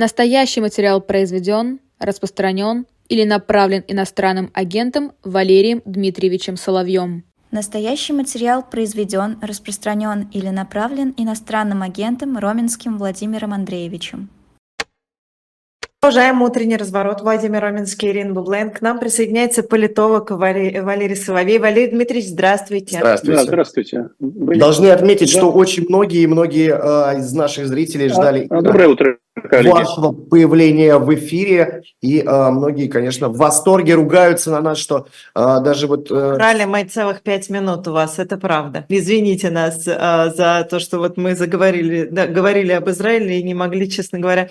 Настоящий материал произведен, распространен или направлен иностранным агентом Валерием Дмитриевичем Соловьем. Настоящий материал произведен, распространен или направлен иностранным агентом Роменским Владимиром Андреевичем. Продолжаем утренний разворот. Владимир Роминский, Ирина Бублен. К нам присоединяется политолог Валерий, Валерий Соловей. Валерий Дмитриевич, здравствуйте. Здравствуйте. Да, здравствуйте. Вы... Должны отметить, да. что очень многие многие э, из наших зрителей ждали а, доброе утро, коллеги. вашего появления в эфире. И э, многие, конечно, в восторге ругаются на нас, что э, даже вот... Э... Брали мы целых пять минут у вас, это правда. Извините нас э, за то, что вот мы заговорили, да, говорили об Израиле и не могли, честно говоря,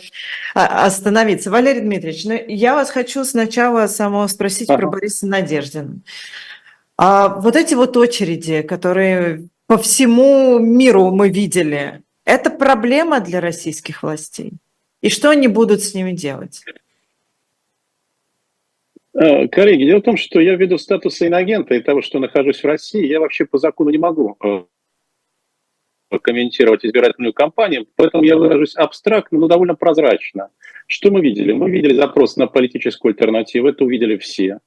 остановиться договориться. Валерий Дмитриевич, ну, я вас хочу сначала самого спросить ага. про Бориса Надеждина. А вот эти вот очереди, которые по всему миру мы видели, это проблема для российских властей? И что они будут с ними делать? Э, коллеги, дело в том, что я ввиду статуса иногента и того, что нахожусь в России, я вообще по закону не могу э, комментировать избирательную кампанию, поэтому я выражусь абстрактно, но довольно прозрачно. Что мы видели? Мы видели запрос на политическую альтернативу, это увидели все.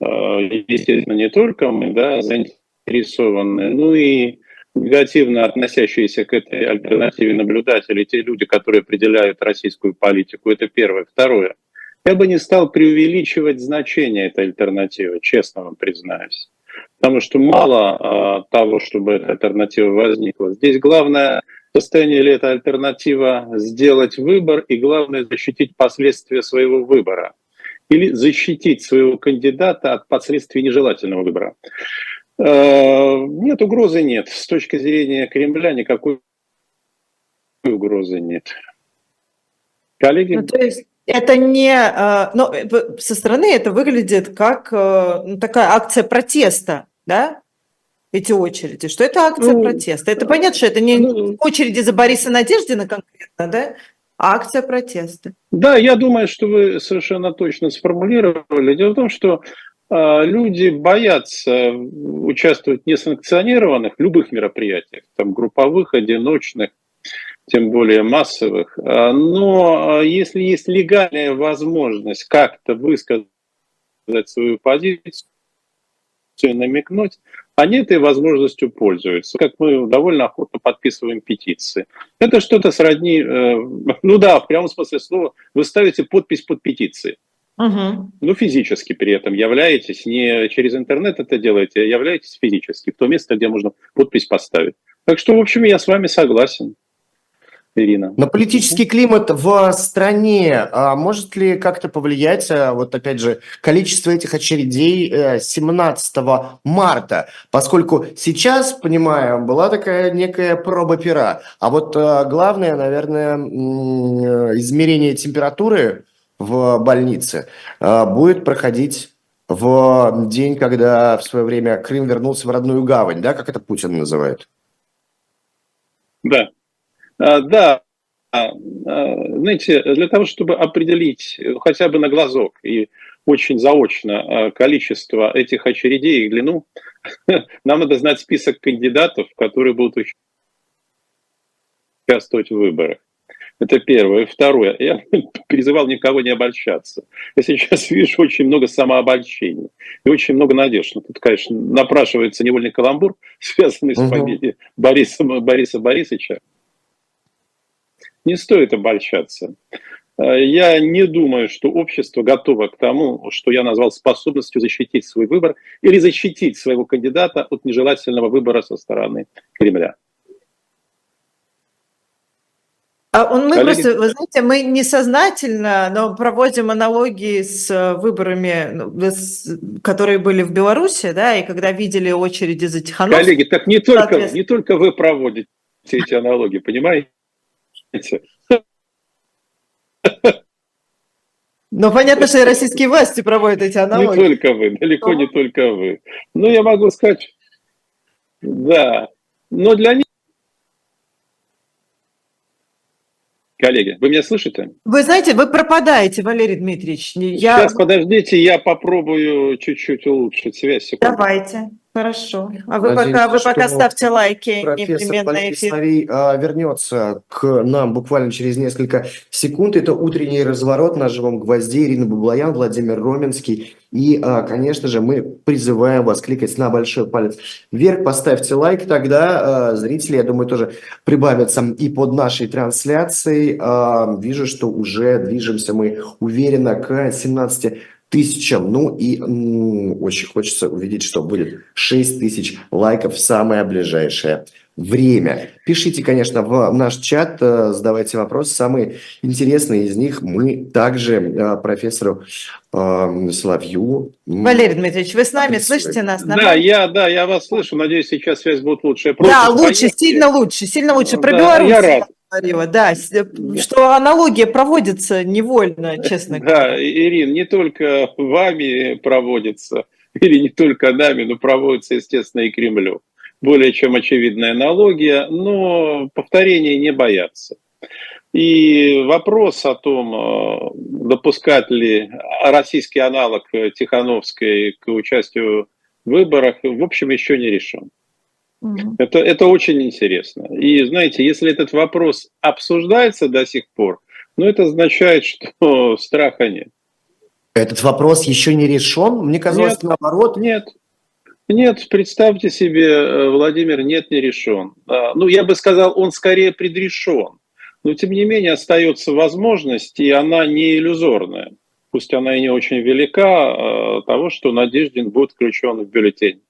Э, естественно, не только мы, да, заинтересованные, ну и негативно относящиеся к этой альтернативе наблюдатели, те люди, которые определяют российскую политику, это первое. Второе. Я бы не стал преувеличивать значение этой альтернативы, честно вам признаюсь. Потому что мало а, того, чтобы эта альтернатива возникла. Здесь главное состояние ли эта альтернатива сделать выбор и главное защитить последствия своего выбора или защитить своего кандидата от последствий нежелательного выбора. Э, нет, угрозы нет. С точки зрения Кремля никакой угрозы нет. Коллеги? Ну, то есть это не, э, ну, со стороны это выглядит как э, ну, такая акция протеста, да? эти очереди, что это акция ну, протеста. Это понятно, что это не ну, очереди за Бориса Надеждина конкретно, да? А акция протеста. Да, я думаю, что вы совершенно точно сформулировали. Дело в том, что э, люди боятся участвовать в несанкционированных любых мероприятиях, там групповых, одиночных, тем более массовых. А, но если есть легальная возможность как-то высказать свою позицию, намекнуть, они этой возможностью пользуются. Как мы довольно охотно подписываем петиции. Это что-то сродни, э, ну да, в прямом смысле слова, вы ставите подпись под петицией. Угу. Ну, физически при этом являетесь, не через интернет это делаете, а являетесь физически, в то место, где можно подпись поставить. Так что, в общем, я с вами согласен. Ирина. На политический климат в стране а может ли как-то повлиять, а, вот опять же, количество этих очередей 17 э, марта? Поскольку сейчас, понимаю, была такая некая проба пера. А вот а, главное, наверное, измерение температуры в больнице а, будет проходить в день, когда в свое время Крым вернулся в родную гавань, да, как это Путин называет? Да, а, да, а, знаете, для того, чтобы определить хотя бы на глазок и очень заочно количество этих очередей и длину, нам надо знать список кандидатов, которые будут участвовать в выборах. Это первое. Второе. Я призывал никого не обольщаться. Я сейчас вижу очень много самообольщений и очень много надежд. Ну, тут, конечно, напрашивается невольный каламбур, связанный с фамилией Бориса, Бориса Борисовича. Не стоит обольщаться. Э, я не думаю, что общество готово к тому, что я назвал способностью защитить свой выбор или защитить своего кандидата от нежелательного выбора со стороны Кремля. А он, мы Коллеги? просто, вы знаете, мы несознательно, но проводим аналогии с выборами, ну, которые были в Беларуси, да, и когда видели очереди за Тихановским. Коллеги, так не только, не только вы проводите эти аналогии, понимаете? Но понятно, что и российские власти проводят эти аналогии. Не только вы, далеко не только вы. Ну, я могу сказать, да, но для них... Коллеги, вы меня слышите? Вы знаете, вы пропадаете, Валерий Дмитриевич. Я... Сейчас, подождите, я попробую чуть-чуть улучшить связь. Секунду. Давайте. Хорошо. А вы Надеюсь, пока, вы пока ставьте лайки непременно эфир. А, вернется к нам буквально через несколько секунд. Это утренний разворот на живом гвозде. Ирина Баблоян, Владимир Роменский. И, а, конечно же, мы призываем вас кликать на большой палец вверх. Поставьте лайк, тогда а, зрители, я думаю, тоже прибавятся и под нашей трансляцией. А, вижу, что уже движемся мы уверенно к 17 тысячам. Ну и м, очень хочется увидеть, что будет 6 тысяч лайков в самое ближайшее время. Пишите, конечно, в наш чат, э, задавайте вопросы. Самые интересные из них мы также э, профессору э, Соловью. Валерий Дмитриевич, вы с нами слышите нас? Нормально? Да, я, да, я вас слышу. Надеюсь, сейчас связь будет лучше. Да, лучше, поедете. сильно лучше, сильно лучше. Про да, Беларусь. Я рад говорила, да, что аналогия проводится невольно, честно говоря. Да, Ирин, не только вами проводится, или не только нами, но проводится, естественно, и Кремлю. Более чем очевидная аналогия, но повторения не боятся. И вопрос о том, э, допускать ли российский аналог Тихановской к участию в выборах, в общем, еще не решен. Это, это очень интересно. И знаете, если этот вопрос обсуждается до сих пор, ну это означает, что страха нет. Этот вопрос еще не решен? Мне казалось, нет, наоборот. Нет, нет, представьте себе, э, Владимир, нет, не решен. А, ну, я бы сказал, он скорее предрешен. Но, тем не менее, остается возможность, и она не иллюзорная. Пусть она и не очень велика, а, того, что Надеждин будет включен в бюллетень.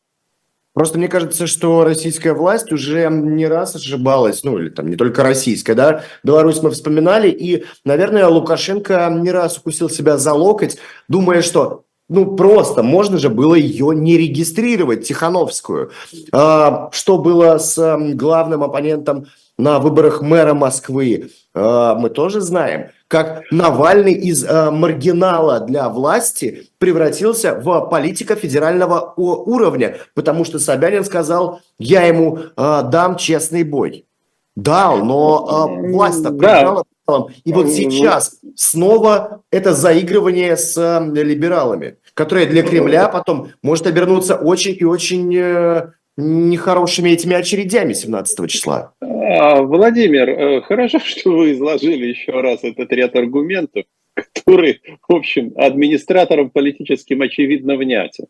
Просто мне кажется, что российская власть уже не раз ошибалась, ну или там не только российская, да, Беларусь мы вспоминали, и, наверное, Лукашенко не раз укусил себя за локоть, думая, что ну, просто можно же было ее не регистрировать, Тихановскую. А, что было с главным оппонентом на выборах мэра Москвы, а, мы тоже знаем как Навальный из э, маргинала для власти превратился в политика федерального уровня, потому что Собянин сказал, я ему э, дам честный бой. Дал, но э, власть-то проиграла. Да. И вот сейчас снова это заигрывание с э, либералами, которое для Кремля потом может обернуться очень и очень э, нехорошими этими очередями 17 числа. А, Владимир, э, хорошо, что вы изложили еще раз этот ряд аргументов, который, в общем, администраторам политическим очевидно внятен.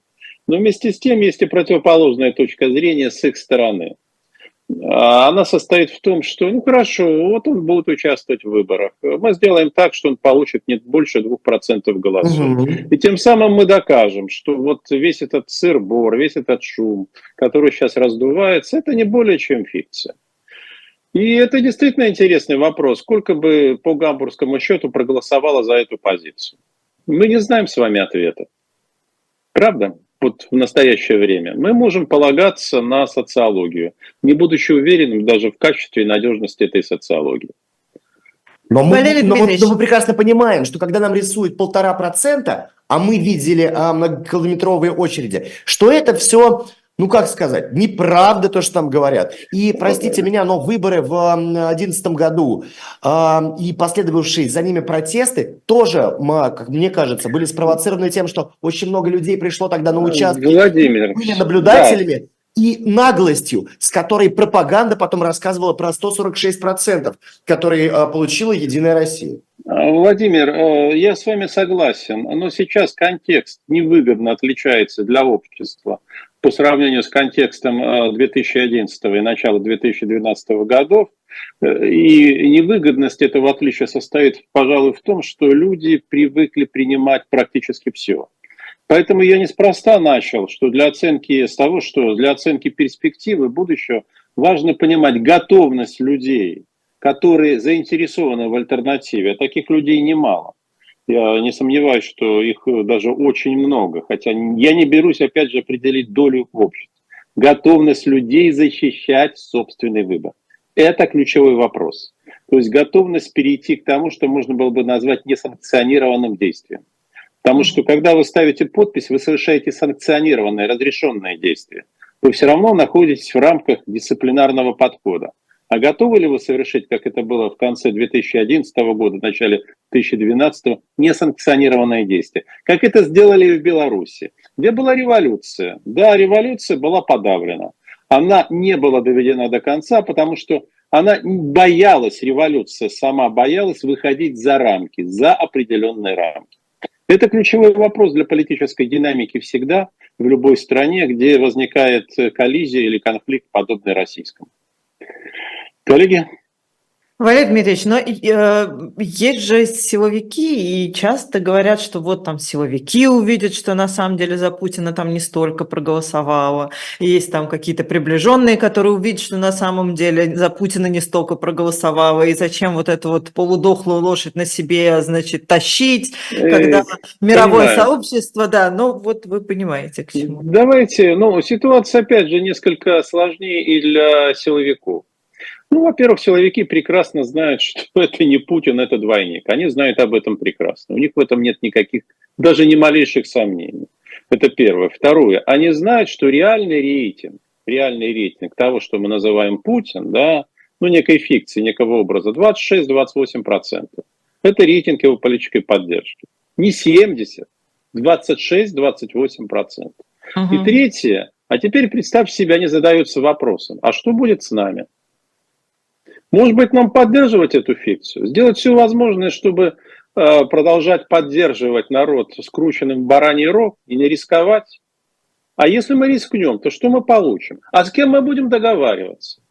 Но вместе с тем есть и противоположная точка зрения с их стороны. А, она состоит в том, что, ну хорошо, вот он будет участвовать в выборах. Мы сделаем так, что он получит не больше 2% голосов. Угу. И тем самым мы докажем, что вот весь этот сыр-бор, весь этот шум, который сейчас раздувается, это не более чем фикция. И это действительно интересный вопрос. Сколько бы по гамбургскому счету проголосовало за эту позицию? Мы не знаем с вами ответа. Правда? Вот в настоящее время, мы можем полагаться на социологию, не будучи уверенным даже в качестве и надежности этой социологии. Но мы, но, мы, но мы прекрасно понимаем, что когда нам рисуют полтора процента, а мы видели а, многокилометровые очереди, что это все ну как сказать, неправда то, что там говорят. И, простите меня, но выборы в 2011 году э, и последовавшие за ними протесты тоже, как мне кажется, были спровоцированы тем, что очень много людей пришло тогда на участки. Владимир, были наблюдателями. Да и наглостью, с которой пропаганда потом рассказывала про 146%, которые э, получила «Единая Россия». А, Владимир, э, я с вами согласен, но сейчас контекст невыгодно отличается для общества по сравнению с контекстом 2011 э, и начала 2012 годов. Э, и невыгодность этого отличия состоит, пожалуй, в том, что люди привыкли принимать практически все. Поэтому я неспроста начал, что для оценки с того, что для оценки перспективы будущего важно понимать готовность людей, которые заинтересованы в альтернативе. А таких людей немало. Я не сомневаюсь, что их даже очень много, хотя я не берусь, опять же, определить долю в обществе. Готовность людей защищать собственный выбор. Это ключевой вопрос. То есть готовность перейти к тому, что можно было бы назвать несанкционированным действием. Потому что когда вы ставите подпись, вы совершаете санкционированное, разрешенное действие. Вы все равно находитесь в рамках дисциплинарного подхода. А готовы ли вы совершить, как это было в конце 2011 года, в начале 2012, несанкционированное действие? Как это сделали в Беларуси, где была революция. Да, революция была подавлена. Она не была доведена до конца, потому что она боялась, революция сама боялась выходить за рамки, за определенные рамки. Это ключевой вопрос для политической динамики всегда в любой стране, где возникает коллизия или конфликт, подобный российскому. Коллеги? Валерий Дмитриевич, но э, есть же силовики, и часто говорят, что вот там силовики увидят, что на самом деле за Путина там не столько проголосовало. Есть там какие-то приближенные, которые увидят, что на самом деле за Путина не столько проголосовало, и зачем вот эту вот полудохлую лошадь на себе, значит, тащить, когда мировое Понимаю. сообщество, да, ну вот вы понимаете, к чему. Давайте, ну, ситуация, опять же, несколько сложнее и для силовиков. Ну, во-первых, силовики прекрасно знают, что это не Путин, это двойник. Они знают об этом прекрасно. У них в этом нет никаких, даже ни малейших сомнений. Это первое. Второе. Они знают, что реальный рейтинг, реальный рейтинг того, что мы называем Путин, да, ну, некой фикции, некого образа, 26-28%. Это рейтинг его политической поддержки. Не 70, 26-28%. Угу. И третье. А теперь представьте себе, они задаются вопросом, а что будет с нами? Может быть, нам поддерживать эту фикцию, сделать все возможное, чтобы э, продолжать поддерживать народ скрученным в бараний рог и не рисковать? А если мы рискнем, то что мы получим? А с кем мы будем договариваться?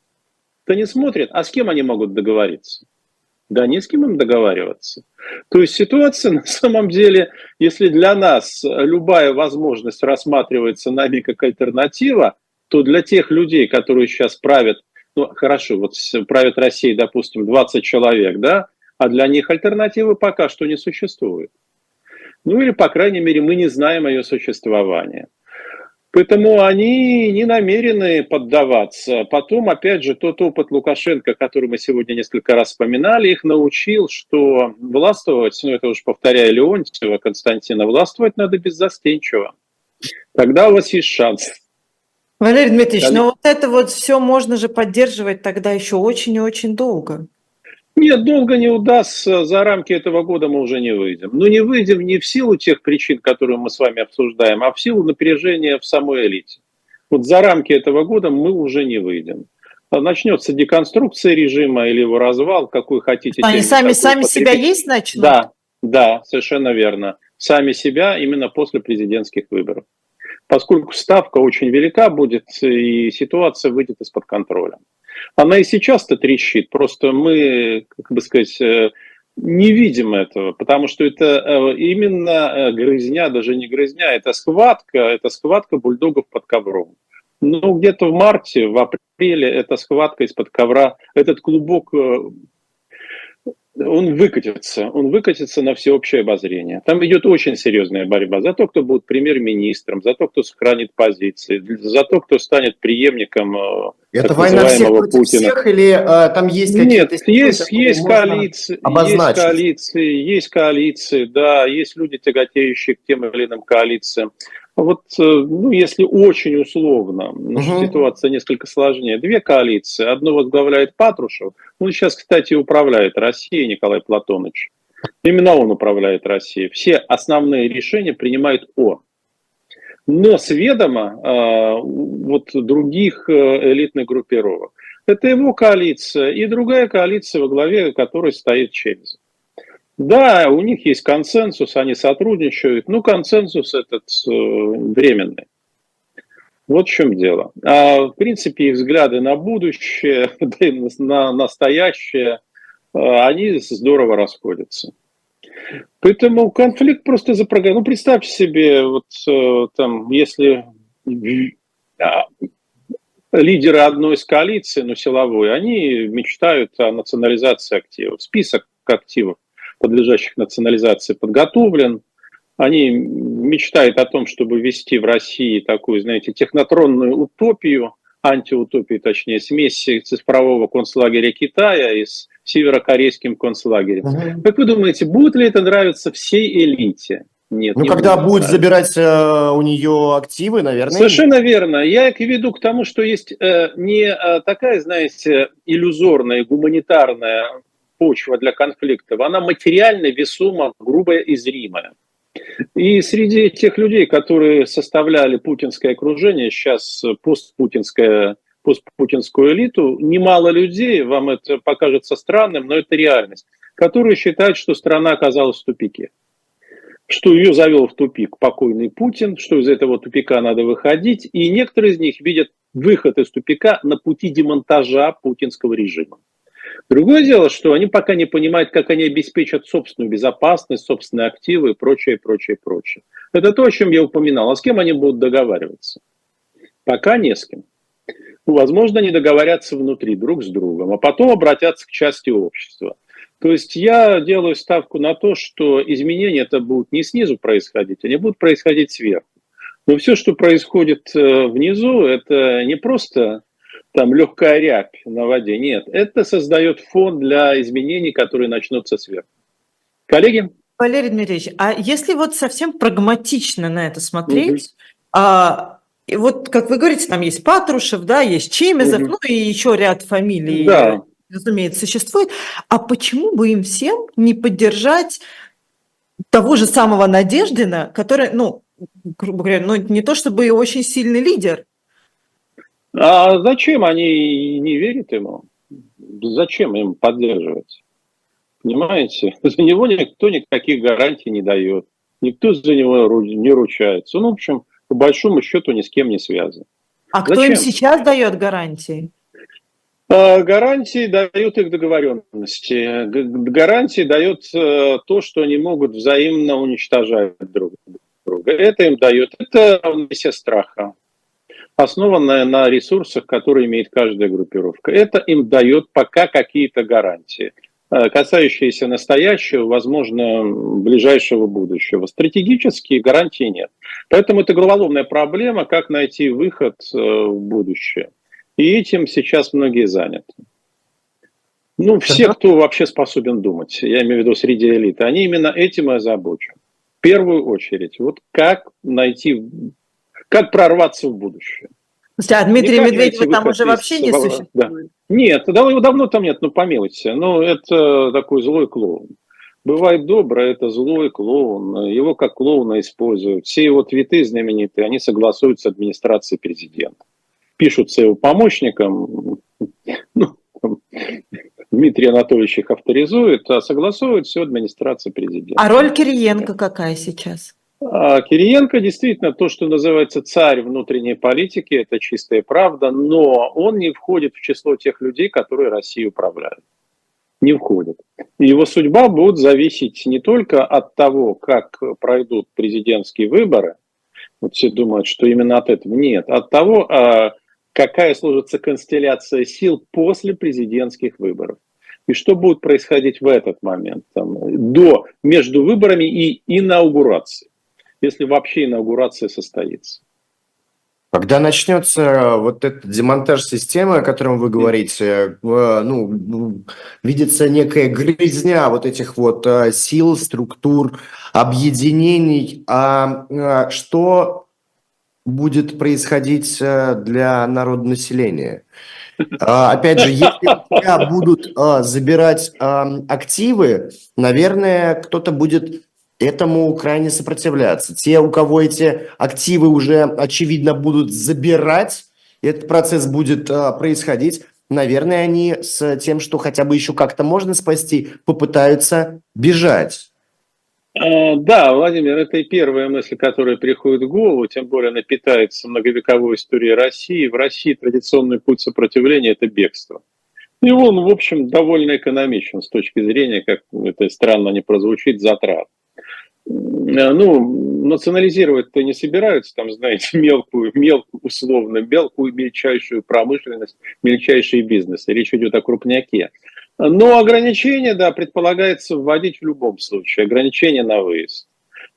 Кто не смотрит, а с кем они могут договориться? Да не с кем им договариваться. То есть ситуация на самом деле, если для нас любая возможность рассматривается нами как альтернатива, то для тех людей, которые сейчас правят ну, хорошо, вот правит Россией, допустим, 20 человек, да, а для них альтернативы пока что не существует. Ну или, по крайней мере, мы не знаем ее существовании. Поэтому они не намерены поддаваться. Потом, опять же, тот опыт Лукашенко, который мы сегодня несколько раз вспоминали, их научил, что властвовать, ну это уж повторяю Леонтьева, Константина, властвовать надо беззастенчиво. Тогда у вас есть шанс. Валерий Дмитриевич, но ну вот это вот все можно же поддерживать тогда еще очень и очень долго. Нет, долго не удастся, за рамки этого года мы уже не выйдем. Но не выйдем не в силу тех причин, которые мы с вами обсуждаем, а в силу напряжения в самой элите. Вот за рамки этого года мы уже не выйдем. Начнется деконструкция режима или его развал, какой хотите. Они сами, сами себя есть начнут? Да, да, совершенно верно. Сами себя именно после президентских выборов поскольку ставка очень велика будет, и ситуация выйдет из-под контроля. Она и сейчас-то трещит, просто мы, как бы сказать, э, не видим этого, потому что это э, именно э, грызня, даже не грызня, это схватка, это схватка бульдогов под ковром. Ну, где-то в марте, в апреле эта схватка из-под ковра, этот клубок он выкатится, он выкатится на всеобщее обозрение. Там идет очень серьезная борьба за то, кто будет премьер-министром, за то, кто сохранит позиции, за то, кто станет преемником э, Это война всех против Путина. всех или а, там есть какие-то... Нет, есть, есть коалиции, есть коалиции, есть коалиции, да, есть люди, тяготеющие к тем или иным коалициям. Вот, э, ну, если очень условно, угу. ситуация несколько сложнее. Две коалиции. Одну возглавляет Патрушев. Он сейчас, кстати, управляет Россией, Николай Платонович. Именно он управляет Россией. Все основные решения принимает он. Но с ведома э, вот других э, элитных группировок. Это его коалиция и другая коалиция, во главе которой стоит Чельзин. Да, у них есть консенсус, они сотрудничают, но консенсус этот э, временный. Вот в чем дело. А, в принципе, взгляды на будущее, да и на настоящее, э, они здорово расходятся. Поэтому конфликт просто запрограммирован. Ну, представьте себе, вот э, там, если а, лидеры одной из коалиций, ну, силовой, они мечтают о национализации активов. Список активов подлежащих национализации, подготовлен. Они мечтают о том, чтобы ввести в России такую, знаете, технотронную утопию, антиутопию, точнее, смесь цифрового концлагеря Китая и с северокорейским концлагерем. Угу. Как вы думаете, будет ли это нравиться всей элите? Нет, ну, когда будет, будет забирать э, у нее активы, наверное. Совершенно верно. Я веду к тому, что есть э, не э, такая, знаете, иллюзорная, гуманитарная почва для конфликтов, она материально весома, грубая и зримая. И среди тех людей, которые составляли путинское окружение, сейчас постпутинское, постпутинскую элиту, немало людей, вам это покажется странным, но это реальность, которые считают, что страна оказалась в тупике что ее завел в тупик покойный Путин, что из этого тупика надо выходить, и некоторые из них видят выход из тупика на пути демонтажа путинского режима. Другое дело, что они пока не понимают, как они обеспечат собственную безопасность, собственные активы и прочее, прочее, прочее. Это то, о чем я упоминал. А с кем они будут договариваться? Пока не с кем. Ну, возможно, они договорятся внутри друг с другом, а потом обратятся к части общества – то есть я делаю ставку на то, что изменения это будут не снизу происходить, они будут происходить сверху. Но все, что происходит э, внизу, это не просто там легкая рябь на воде, нет, это создает фон для изменений, которые начнутся сверху. Коллеги? Валерий Дмитриевич, а если вот совсем прагматично на это смотреть, угу. а, и вот, как вы говорите, там есть Патрушев, да, есть Чемезов, угу. ну и еще ряд фамилий. Да разумеется, существует. А почему бы им всем не поддержать того же самого Надеждина, который, ну, грубо говоря, ну, не то чтобы и очень сильный лидер. А зачем они не верят ему? Зачем им поддерживать? Понимаете? За него никто никаких гарантий не дает. Никто за него не ручается. Ну, в общем, по большому счету ни с кем не связан. А Зачем? кто им сейчас дает гарантии? А, гарантии дают их договоренности. Гарантии дает э, то, что они могут взаимно уничтожать друг друга. Это им дает. Это равновесие страха, основанное на ресурсах, которые имеет каждая группировка. Это им дает пока какие-то гарантии, э, касающиеся настоящего, возможно, ближайшего будущего. Стратегические гарантии нет. Поэтому это головоломная проблема, как найти выход э, в будущее. И этим сейчас многие заняты. Ну, все, кто вообще способен думать, я имею в виду среди элиты, они именно этим и озабочены. В первую очередь, вот как найти, как прорваться в будущее. А Дмитрий Медведев там уже вообще не существует? Да. Нет, его давно там нет, ну помилуйте. Ну, это такой злой клоун. Бывает добрый, это злой клоун. Его как клоуна используют. Все его твиты знаменитые, они согласуются с администрацией президента пишутся его помощником, ну, Дмитрий Анатольевич их авторизует, а согласовывает все администрация президента. А роль Кириенко какая сейчас? А Кириенко действительно то, что называется царь внутренней политики, это чистая правда, но он не входит в число тех людей, которые Россией управляют. Не входит. Его судьба будет зависеть не только от того, как пройдут президентские выборы, вот все думают, что именно от этого. Нет, от того, а, какая сложится констелляция сил после президентских выборов. И что будет происходить в этот момент, там, до, между выборами и инаугурацией, если вообще инаугурация состоится. Когда начнется вот этот демонтаж системы, о котором вы говорите, ну, видится некая грязня вот этих вот э, сил, структур, объединений. А э, что будет происходить э, для народонаселения. А, опять же, если тебя будут забирать активы, наверное, кто-то будет этому крайне сопротивляться. Те, у кого эти активы уже, очевидно, будут забирать, этот процесс будет происходить, наверное, они с тем, что хотя бы еще как-то можно спасти, попытаются бежать. А, да, Владимир, это и первая мысль, которая приходит в голову, тем более она питается многовековой историей России. В России традиционный путь сопротивления – это бегство. И он, в общем, довольно экономичен с точки зрения, как это странно не прозвучит, затрат. Ну, национализировать-то не собираются, там, знаете, мелкую, мелкую, условно, мелкую, мельчайшую промышленность, мельчайшие бизнесы. Речь идет о крупняке. Но ограничения, да, предполагается вводить в любом случае, ограничения на выезд.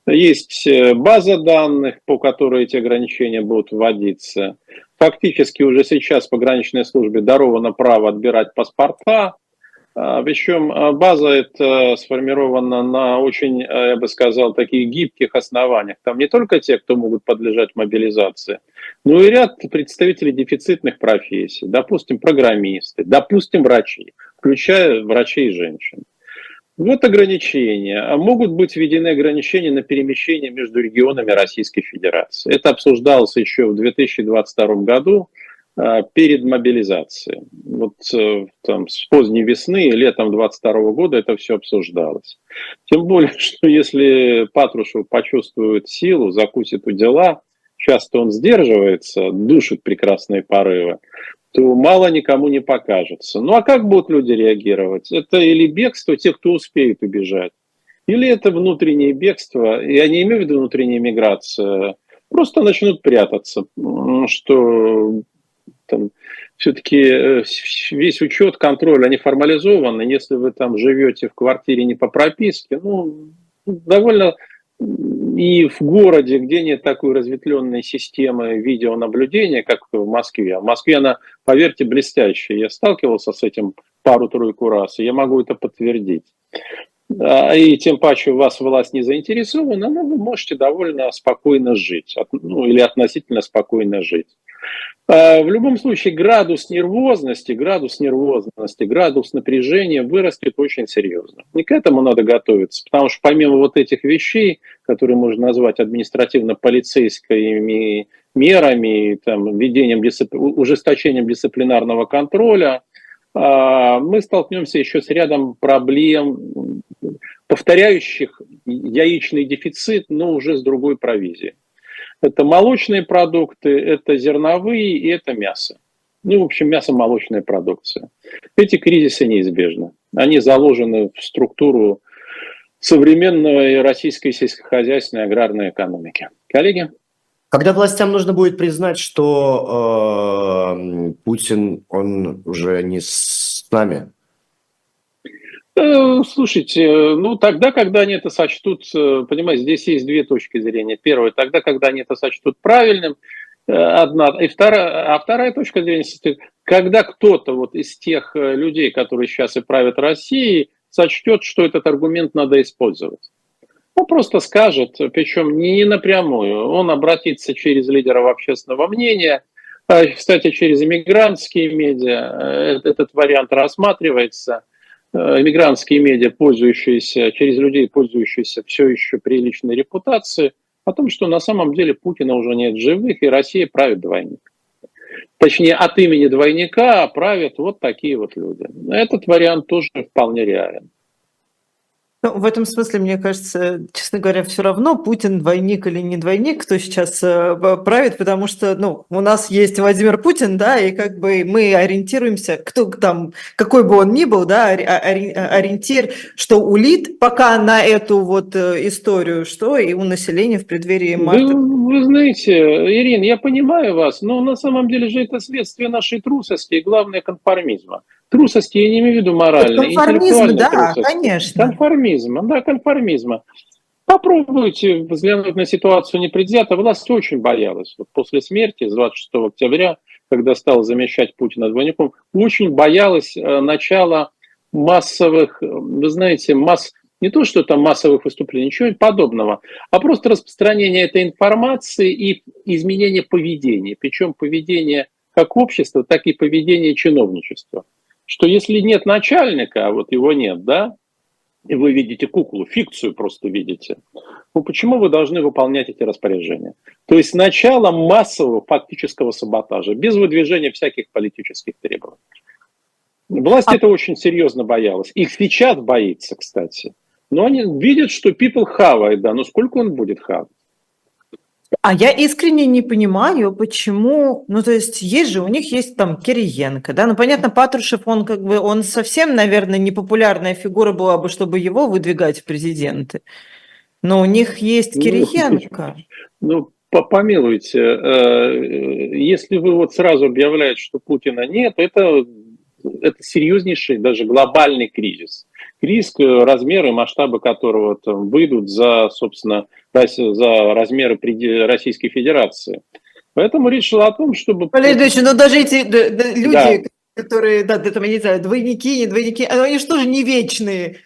Есть э, база данных, по которой эти ограничения будут вводиться. Фактически уже сейчас пограничной службе даровано право отбирать паспорта Причем а, база это сформирована на очень, а, я бы сказал, таких гибких основаниях. Там не только те, кто могут подлежать мобилизации, но и ряд представителей дефицитных профессий, допустим, программисты, допустим, врачи, включая врачей и женщин. Вот ограничения. Могут быть введены ограничения на перемещение между регионами Российской Федерации. Это обсуждалось еще в 2022 году а, перед мобилизацией. Вот э, там, с поздней весны, летом 22 года это все обсуждалось. Тем более, что если Патрушев почувствует силу, закусит у дела, часто он сдерживается, душит прекрасные порывы, то мало никому не покажется. Ну а как будут люди реагировать? Это или бегство тех, кто успеет убежать, или это внутреннее бегство, я не имею в виду внутренняя миграция, просто начнут прятаться, что там все-таки э, весь учет, контроль, они формализованы. Если вы там живете в квартире не по прописке, ну, довольно и в городе, где нет такой разветвленной системы видеонаблюдения, как в Москве. В Москве она, поверьте, блестящая. Я сталкивался с этим пару-тройку раз, и я могу это подтвердить. А, и тем паче у вас власть не заинтересована, но вы можете довольно спокойно жить, ну, или относительно спокойно жить. А, в любом случае градус нервозности, градус нервозности, градус напряжения вырастет очень серьезно. И к этому надо готовиться, потому что помимо вот этих вещей, которые можно назвать административно-полицейскими мерами, там, введением дисцип... ужесточением дисциплинарного контроля, а, мы столкнемся еще с рядом проблем, повторяющих яичный дефицит, но уже с другой провизией. Это молочные продукты, это зерновые и это мясо. Ну, в общем, мясо-молочная продукция. Эти кризисы неизбежны. Они заложены в структуру современной российской сельскохозяйственной аграрной экономики. Коллеги? Когда властям нужно будет признать, что э, Путин, он уже не с нами, слушайте, ну тогда, когда они это сочтут, э, понимаете, здесь есть две точки зрения. Первая, тогда, когда они это сочтут правильным, э, одна, и вторая, а вторая точка зрения, когда кто-то вот из тех людей, которые сейчас и правят Россией, сочтет, что этот аргумент надо использовать. Он просто скажет, причем не напрямую, он обратится через лидеров общественного мнения, кстати, через иммигрантские медиа, этот вариант рассматривается – э, медиа, пользующиеся, через людей, пользующиеся все еще приличной репутацией, о том, что на самом деле Путина уже нет живых, и Россия правит двойник. Точнее, от имени двойника правят вот такие вот люди. Этот вариант тоже вполне реален. Ну, в этом смысле, мне кажется, честно говоря, все равно Путин двойник или не двойник, кто сейчас э, правит, потому что, ну, у нас есть Владимир Путин, да, и как бы мы ориентируемся, кто там, какой бы он ни был, да, ориентир, что улит пока на эту вот э, историю, что и у населения в преддверии марта. Вы, вы знаете, Ирина, я понимаю вас, но на самом деле же это следствие нашей трусости и, главное, конформизма. Трусости я не имею в виду моральной, Конформизм, да, трусости. конечно. Конформизма, да, конформизма. Попробуйте взглянуть на ситуацию непредвзято. Власть очень боялась. Вот после смерти с 26 октября, когда стала замещать Путина двойником, очень боялась э, начала массовых, вы знаете, масс, не то, что там массовых выступлений, ничего подобного, а просто распространение этой информации и изменение поведения. Причем поведение как общества, так и поведение чиновничества что если нет начальника, а вот его нет, да, и вы видите куклу, фикцию просто видите, ну почему вы должны выполнять эти распоряжения? То есть начало массового фактического саботажа, без выдвижения всяких политических требований. Власть а... это очень серьезно боялась. Их сейчас боится, кстати. Но они видят, что people хавает, да, но сколько он будет хавать? А я искренне не понимаю, почему, ну, то есть есть же, у них есть там Кириенко, да, ну, понятно, Патрушев, он как бы, он совсем, наверное, непопулярная фигура была бы, чтобы его выдвигать в президенты, но у них есть ну, Кириенко. Ну, помилуйте, э, если вы вот сразу объявляете, что Путина нет, это, это серьезнейший, даже глобальный кризис кризис, размеры, масштабы которого там, выйдут за, собственно, за размеры Российской Федерации. Поэтому речь шла о том, чтобы... Валерий Ильич, но ну даже эти люди, Которые, да, там, я не знаю, двойники, не двойники, а они же не вечные?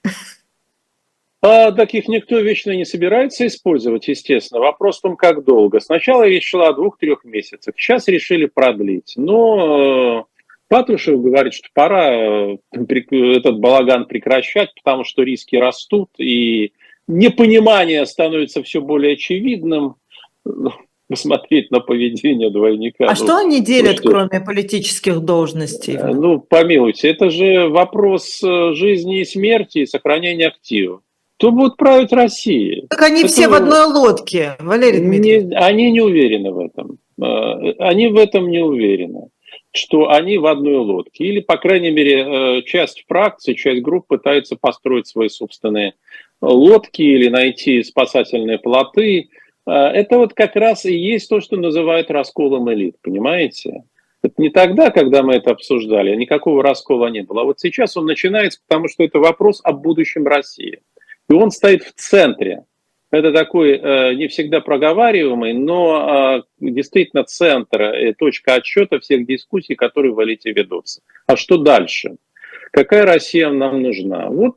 А таких никто вечно не собирается использовать, естественно. Вопрос в том, как долго. Сначала речь шла о двух-трех месяцах, сейчас решили продлить. Но э, Патрушев говорит, что пора э, этот балаган прекращать, потому что риски растут, и непонимание становится все более очевидным. Посмотреть на поведение двойника. А ну, что они делят, что? кроме политических должностей? Э, ну, помилуйте, это же вопрос жизни и смерти и сохранения активов то будут править Россией. Так они это, все в одной лодке, Валерий Дмитриевич. Не, они не уверены в этом. Э, они в этом не уверены, что они в одной лодке. Или, по крайней мере, э, часть фракций, часть групп пытается построить свои собственные лодки или найти спасательные плоты. Э, это вот как раз и есть то, что называют расколом элит, понимаете? Это не тогда, когда мы это обсуждали, никакого раскола не было. А вот сейчас он начинается, потому что это вопрос о будущем России. И он стоит в центре. Это такой э, не всегда проговариваемый, но э, действительно центр, э, точка отсчета всех дискуссий, которые в элите ведутся. А что дальше? Какая Россия нам нужна? Вот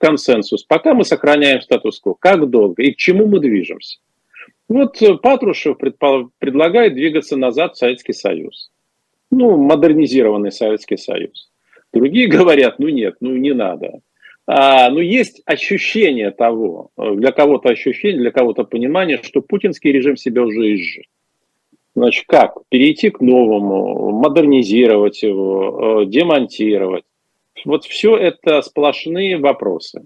консенсус. Пока мы сохраняем статус-кво. Как долго и к чему мы движемся? Вот Патрушев предлагает двигаться назад в Советский Союз. Ну, модернизированный Советский Союз. Другие говорят, ну нет, ну не надо. А, но есть ощущение того, для кого-то ощущение, для кого-то понимание, что путинский режим себя уже изжил. Значит, как? Перейти к новому, модернизировать его, э, демонтировать. Вот все это сплошные вопросы.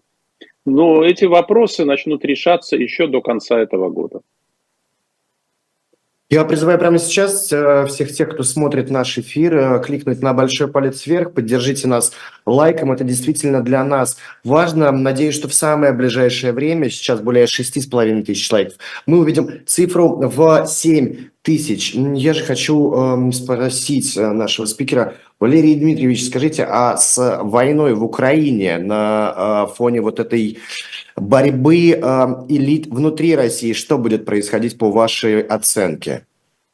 Но эти вопросы начнут решаться еще до конца этого года. Я призываю прямо сейчас э, всех тех, кто смотрит наш эфир, э, кликнуть на большой палец вверх, поддержите нас лайком, это действительно для нас важно. Надеюсь, что в самое ближайшее время, сейчас более 6,5 тысяч лайков, мы увидим цифру в 7 тысяч. Я же хочу э, спросить э, нашего спикера, Валерий Дмитриевич, скажите, а с войной в Украине на э, фоне вот этой борьбы э, элит внутри России, что будет происходить по вашей оценке?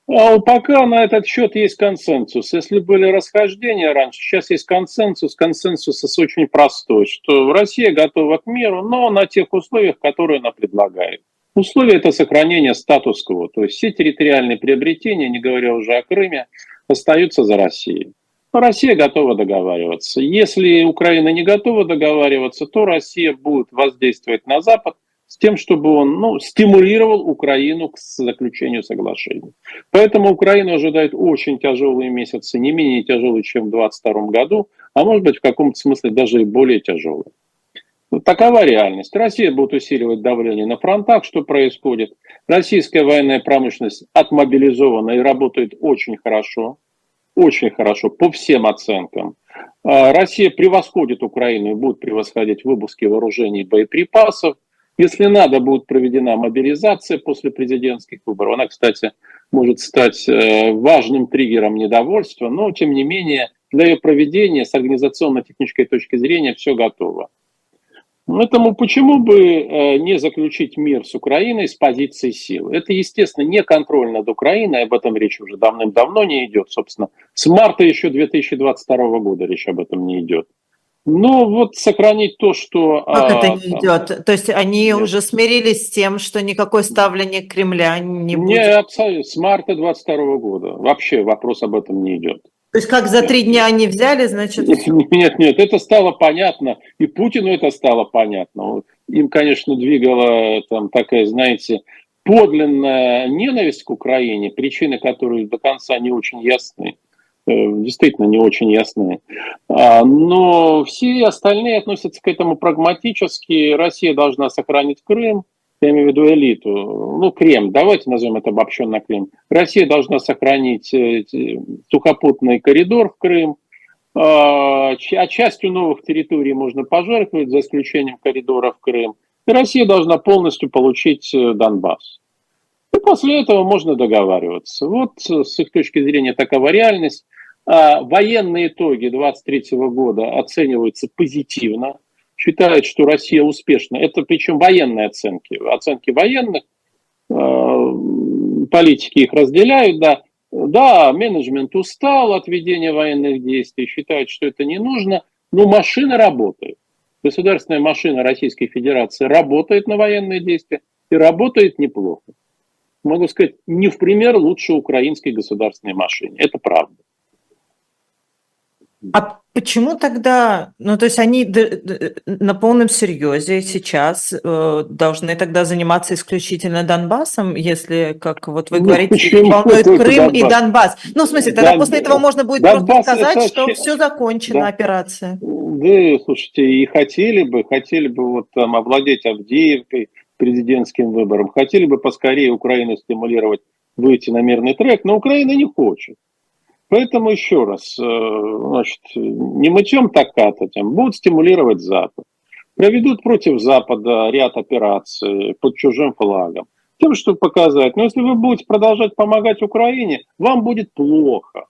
А пока на этот счет есть консенсус. Если были расхождения раньше, сейчас есть консенсус. Консенсус очень простой, что Россия готова к миру, но на тех условиях, которые она предлагает. Условия – это сохранение статус-кво, то есть все территориальные приобретения, не говоря уже о Крыме, остаются за Россией. Но Россия готова договариваться. Если Украина не готова договариваться, то Россия будет воздействовать на Запад с тем, чтобы он ну, стимулировал Украину к заключению соглашений. Поэтому Украина ожидает очень тяжелые месяцы, не менее тяжелые, чем в 2022 году, а может быть в каком-то смысле даже и более тяжелые. Ну, такова реальность. Россия будет усиливать давление на фронтах, что происходит. Российская военная промышленность отмобилизована и работает очень хорошо очень хорошо по всем оценкам. А, Россия превосходит Украину и будет превосходить в выпуске вооружений и боеприпасов. Если надо, будет проведена мобилизация после президентских выборов. Она, кстати, может стать э, важным триггером недовольства, но, тем не менее, для ее проведения с организационно-технической точки зрения все готово. Поэтому почему бы э, не заключить мир с Украиной с позиции силы? Это, естественно, не контроль над Украиной, об этом речь уже давным-давно не идет, собственно. С марта еще 2022 года речь об этом не идет. Ну, вот сохранить то, что... Как а, это не там, идет? То есть они нет. уже смирились с тем, что никакой ставления Кремля не будет? Не, абсолютно. С марта 2022 года. Вообще вопрос об этом не идет. То есть как за три дня они взяли, значит... Нет, нет, это стало понятно, и Путину это стало понятно. Им, конечно, двигала там такая, знаете, подлинная ненависть к Украине, причины которой до конца не очень ясны, э, действительно не очень ясны. А, но все остальные относятся к этому прагматически. Россия должна сохранить Крым, я имею в виду элиту, ну, Крем, давайте назовем это обобщенно Крем. Россия должна сохранить э, сухопутный коридор в Крым, а, а частью новых территорий можно пожертвовать, за исключением коридора в Крым. И Россия должна полностью получить э, Донбасс. И после этого можно договариваться. Вот э, с их точки зрения такова реальность. А военные итоги 2023 года оцениваются позитивно считают, что Россия успешна. Это причем военные оценки. Оценки военных, э, политики их разделяют, да. Да, менеджмент устал от ведения военных действий, считает, что это не нужно, но машина работает. Государственная машина Российской Федерации работает на военные действия и работает неплохо. Могу сказать, не в пример лучше украинской государственной машине. Это правда. А почему тогда, ну то есть они на полном серьезе сейчас э, должны тогда заниматься исключительно Донбассом, если, как вот вы ну, говорите, волнует Крым Донбасс? и Донбасс. Ну в смысле, тогда Дон... после этого можно будет Донбасс просто сказать, это... что все закончено, да. операция. Да, слушайте, и хотели бы, хотели бы вот там овладеть Авдеевкой президентским выбором, хотели бы поскорее Украину стимулировать выйти на мирный трек, но Украина не хочет. Поэтому еще раз, э, значит, не мытьем так кататем, будут стимулировать Запад. Проведут против Запада ряд операций под чужим флагом. Тем, чтобы показать, но если вы будете продолжать помогать Украине, вам будет плохо.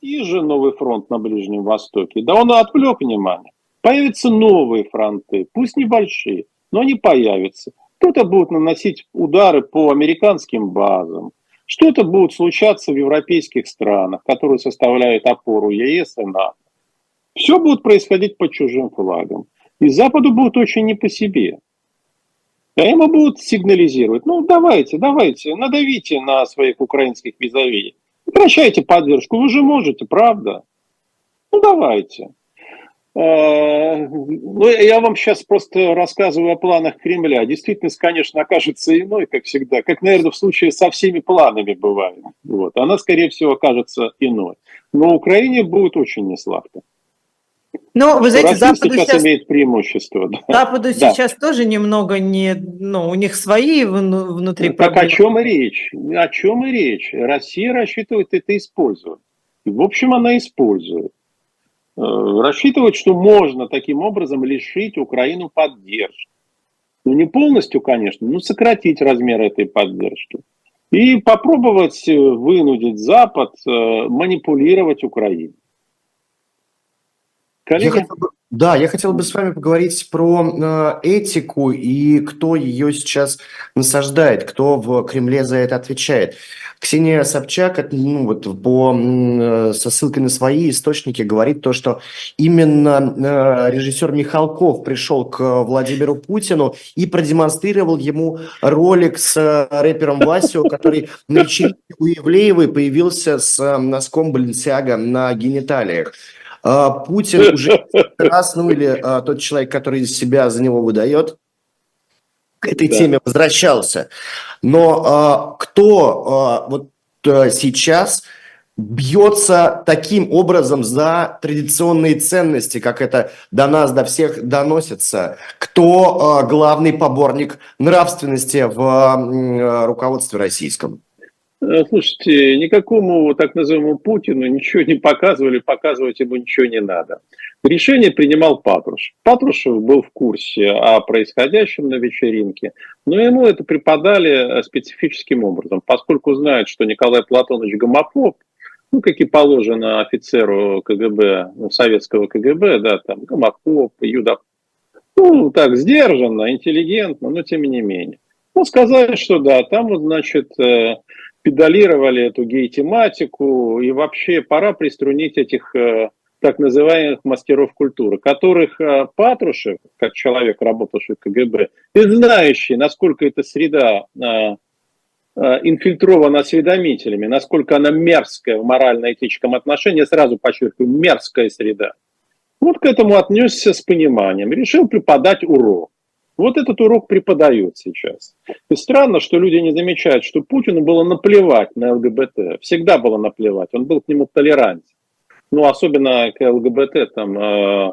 И же новый фронт на Ближнем Востоке. Да он отвлек внимание. Появятся новые фронты, пусть небольшие, но они появятся. Кто-то будет наносить удары по американским базам, что-то будет случаться в европейских странах, которые составляют опору ЕС и НАТО. Все будет происходить под чужим флагом. И Западу будет очень не по себе. А ему будут сигнализировать, ну давайте, давайте, надавите на своих украинских визави. Прекращайте поддержку, вы же можете, правда? Ну давайте. Э, ну, я вам сейчас просто рассказываю о планах Кремля. Действительность, конечно, окажется иной, как всегда, как, наверное, в случае со всеми планами бывает. Вот. Она, скорее всего, окажется иной. Но Украине будет очень несладко. Ну, вы знаете, Россия Западу сейчас, сейчас имеет преимущество. Да. Западу да. сейчас тоже немного не, ну, у них свои внутри ну, Так о чем и речь? О чем и речь? Россия рассчитывает это использовать. И, в общем, она использует. Э, рассчитывать, что можно таким образом лишить Украину поддержки. Ну, не полностью, конечно, но сократить размер этой поддержки. И попробовать э, вынудить Запад э, манипулировать Украиной. Коллеги? Я хотел бы, да, я хотел бы с вами поговорить про э, этику и кто ее сейчас насаждает, кто в Кремле за это отвечает. Ксения Собчак, ну, вот по, э, со ссылкой на свои источники, говорит то, что именно э, режиссер Михалков пришел к Владимиру Путину и продемонстрировал ему ролик с рэпером Васио, который на вечеринке у Евлеевой появился с носком Баленсиага на гениталиях. А, Путин уже раз, ну или а, тот человек, который себя за него выдает, к этой да. теме возвращался. Но а, кто вот сейчас бьется таким образом за традиционные ценности, как это до нас, до всех доносится? Кто главный поборник нравственности в руководстве российском? Э, слушайте, никакому так называемому Путину ничего не показывали, показывать ему ничего не надо. Решение принимал Патрушев. Патрушев был в курсе о происходящем на вечеринке, но ему это преподали э, специфическим образом, поскольку знают, что Николай Платонович гомофоб, ну, как и положено офицеру КГБ, ну, советского КГБ, да, там, гомофоб, юдофоб, ну, так, сдержанно, интеллигентно, но тем не менее. Ну, сказали, что да, там, значит, э, педалировали эту гей-тематику, и вообще пора приструнить этих э, так называемых мастеров культуры, которых э, Патрушев, как человек, работавший в КГБ, и знающий, насколько эта среда э, инфильтрована осведомителями, насколько она мерзкая в морально-этическом отношении, сразу подчеркиваю, мерзкая среда. Вот к этому отнесся с пониманием, решил преподать урок. Вот этот урок преподают сейчас. И странно, что люди не замечают, что Путину было наплевать на ЛГБТ. Всегда было наплевать. Он был к нему толерантен. Ну, особенно к ЛГБТ там, э,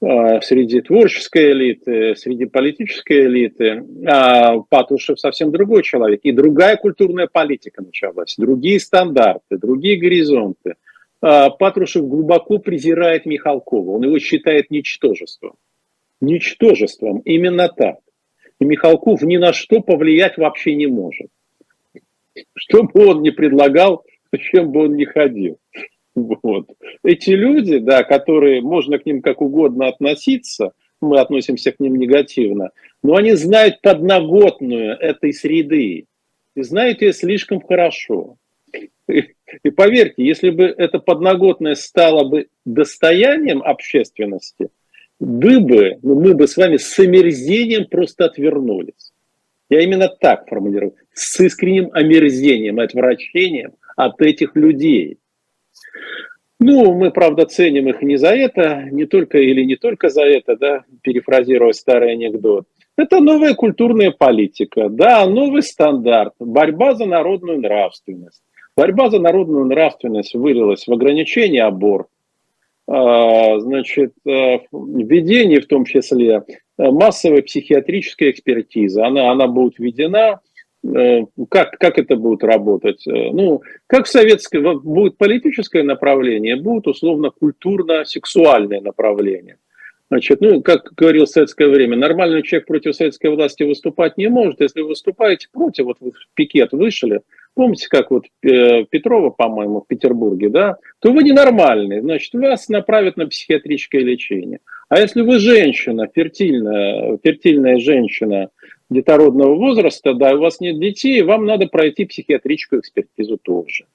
э, среди творческой элиты, среди политической элиты. А Патрушев совсем другой человек. И другая культурная политика началась. Другие стандарты, другие горизонты. А Патрушев глубоко презирает Михалкова. Он его считает ничтожеством ничтожеством. Именно так. И Михалков ни на что повлиять вообще не может. Что бы он ни предлагал, чем бы он ни ходил. Вот. Эти люди, да, которые, можно к ним как угодно относиться, мы относимся к ним негативно, но они знают подноготную этой среды и знают ее слишком хорошо. И поверьте, если бы это подноготное стало бы достоянием общественности, вы бы, ну, мы бы с вами с омерзением просто отвернулись. Я именно так формулирую. С искренним омерзением, отвращением от этих людей. Ну, мы, правда, ценим их не за это, не только или не только за это, да, перефразируя старый анекдот. Это новая культурная политика, да, новый стандарт, борьба за народную нравственность. Борьба за народную нравственность вылилась в ограничение аборта, значит, э, введение в том числе э, массовой психиатрической экспертизы. Она, она будет введена, э, как, как это будет работать? Ну, как в советской, будет политическое направление, будет условно культурно-сексуальное направление. Значит, ну, как говорил в советское время, нормальный человек против советской власти выступать не может. Если вы выступаете против, вот вы в пикет вышли, помните, как вот э, Петрова, по-моему, в Петербурге, да, то вы ненормальный, значит, вас направят на психиатрическое лечение. А если вы женщина, фертильная, фертильная женщина детородного возраста, да, у вас нет детей, вам надо пройти психиатрическую экспертизу тоже.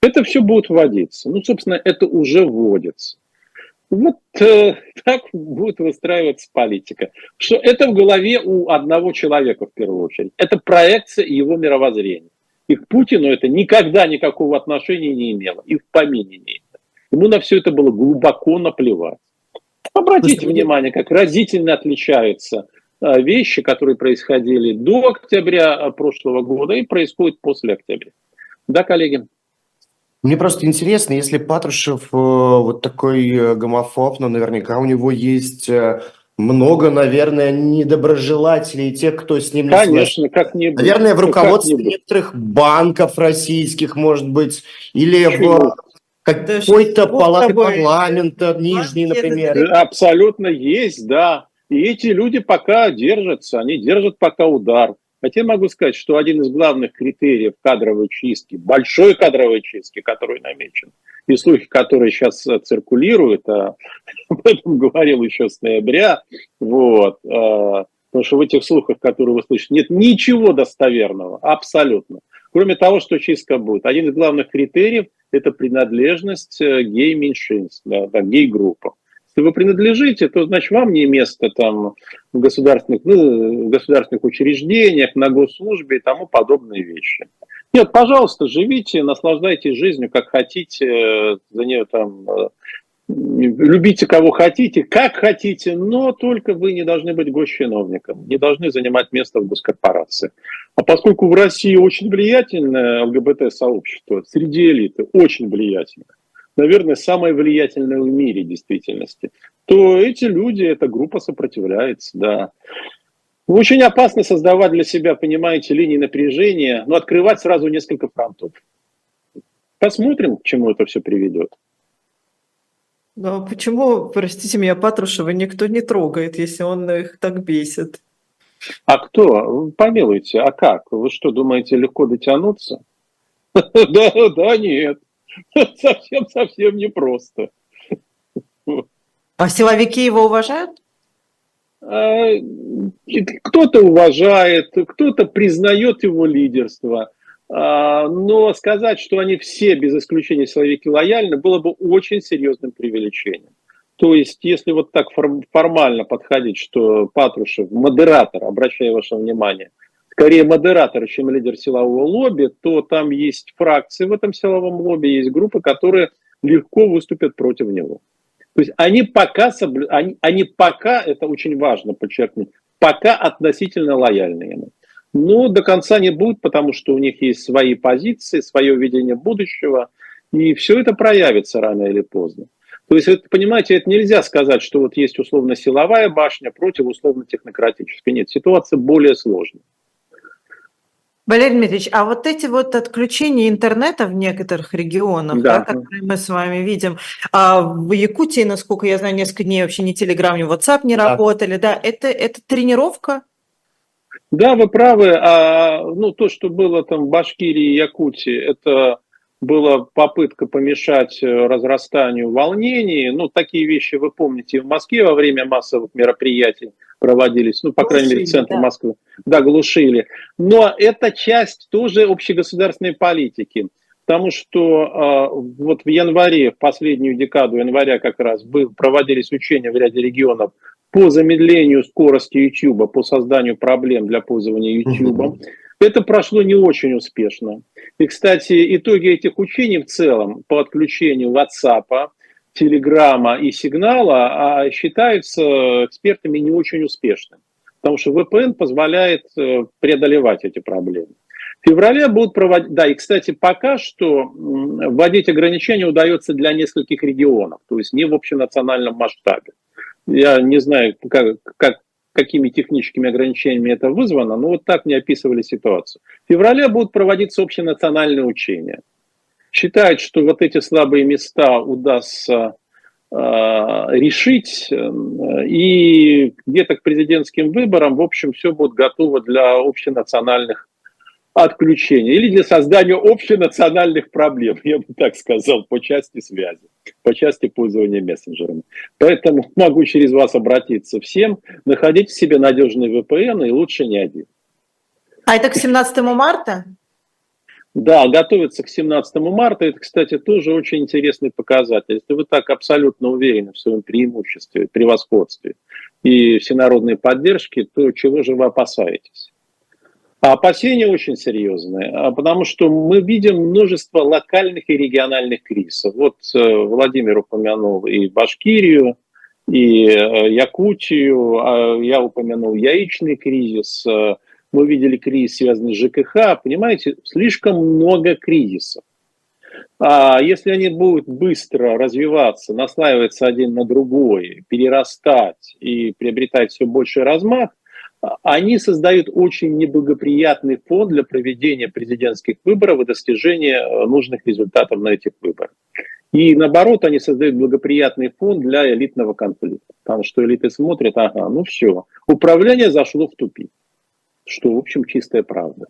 Это все будет вводиться. Ну, собственно, это уже вводится. Вот э, так будет выстраиваться политика. Что это в голове у одного человека в первую очередь. Это проекция его мировоззрения. И к Путину это никогда никакого отношения не имело. И в помине не имело. Ему на все это было глубоко наплевать. Обратите внимание, как разительно отличаются э, вещи, которые происходили до октября э, прошлого года и происходят после октября. Да, коллеги? Мне просто интересно, если Патрушев э, вот такой э, гомофоб, но наверняка у него есть э, много, наверное, недоброжелателей, тех, кто с ним Конечно, не как не Наверное, в руководстве некоторых банков российских, может быть, или Почему? в какой-то палате парламента, нижней, например. Абсолютно есть, да. И эти люди пока держатся, они держат пока удар. Хотя могу сказать, что один из главных критериев кадровой чистки, большой кадровой чистки, который намечен, и слухи, которые сейчас э, циркулируют, а, об этом говорил еще с ноября, вот, а, потому что в этих слухах, которые вы слышите, нет ничего достоверного, абсолютно. Кроме того, что чистка будет. Один из главных критериев – это принадлежность э, гей-меньшинств, да, да, гей-группам. Если вы принадлежите, то значит вам не место там в государственных, ну, в государственных учреждениях, на госслужбе и тому подобные вещи. Нет, пожалуйста, живите, наслаждайтесь жизнью, как хотите, э, за нее там э, любите кого хотите, как хотите, но только вы не должны быть госчиновником, не должны занимать место в госкорпорации. А поскольку в России очень влиятельное ЛГБТ-сообщество, среди элиты очень влиятельное, наверное, самое влиятельное в мире действительности, то эти люди, эта группа сопротивляется, да. Очень опасно создавать для себя, понимаете, линии напряжения, но открывать сразу несколько фронтов. Посмотрим, к чему это все приведет. Но почему, простите меня, Патрушева никто не трогает, если он их так бесит? А кто? Помилуйте, а как? Вы что, думаете, легко дотянуться? Да, да, нет. Совсем-совсем непросто. А силовики его уважают? А, кто-то уважает, кто-то признает его лидерство. А, но сказать, что они все, без исключения силовики, лояльны, было бы очень серьезным преувеличением. То есть, если вот так формально подходить, что Патрушев модератор, обращаю ваше внимание, скорее модератор, чем лидер силового лобби, то там есть фракции в этом силовом лобби, есть группы, которые легко выступят против него. То есть они пока, соблю... они, они пока, это очень важно подчеркнуть, пока относительно лояльны ему. Но до конца не будут, потому что у них есть свои позиции, свое видение будущего, и все это проявится рано или поздно. То есть, это, понимаете, это нельзя сказать, что вот есть условно силовая башня против условно технократической. Нет, ситуация более сложная. Валерий Дмитриевич, а вот эти вот отключения интернета в некоторых регионах, да. Да, которые мы с вами видим, а в Якутии, насколько я знаю, несколько дней вообще ни Телеграм, ни WhatsApp не да. работали, да, это, это тренировка? Да, вы правы. А, ну, то, что было там в Башкирии и Якутии, это была попытка помешать э, разрастанию волнений. Ну, такие вещи вы помните в Москве во время массовых мероприятий проводились, ну, по глушили, крайней мере, в центре да. Москвы. Да, глушили. Но это часть тоже общегосударственной политики. потому что э, вот в январе, в последнюю декаду января как раз был, проводились учения в ряде регионов по замедлению скорости YouTube, по созданию проблем для пользования YouTube. Это прошло не очень успешно. И, кстати, итоги этих учений в целом по отключению WhatsApp, Телеграма и сигнала а, считаются экспертами не очень успешными. Потому что VPN позволяет э, преодолевать эти проблемы. В феврале будут проводить, да, и, кстати, пока что вводить ограничения удается для нескольких регионов, то есть не в общенациональном масштабе. Я не знаю, как, как, какими техническими ограничениями это вызвано, но вот так мне описывали ситуацию. В феврале будут проводиться общенациональные учения. Считают, что вот эти слабые места удастся э, решить, э, и где-то к президентским выборам, в общем, все будет готово для общенациональных отключения или для создания общенациональных проблем, я бы так сказал, по части связи, по части пользования мессенджерами. Поэтому могу через вас обратиться всем, находите себе надежный VPN и лучше не один. А это к 17 марта? Да, готовится к 17 марта. Это, кстати, тоже очень интересный показатель. Если вы так абсолютно уверены в своем преимуществе, превосходстве и всенародной поддержке, то чего же вы опасаетесь? А опасения очень серьезные, а потому что мы видим множество локальных и региональных кризисов. Вот э, Владимир упомянул и Башкирию, и э, Якутию, а я упомянул яичный кризис, э, мы видели кризис, связанный с ЖКХ, понимаете, слишком много кризисов. А если они будут быстро развиваться, наслаиваться один на другой, перерастать и приобретать все больший размах, они создают очень неблагоприятный фон для проведения президентских выборов и достижения э, нужных результатов на этих выборах. И наоборот, они создают благоприятный фон для элитного конфликта. Потому что элиты смотрят, ага, ну все, управление зашло в тупик. Что, в общем, чистая правда.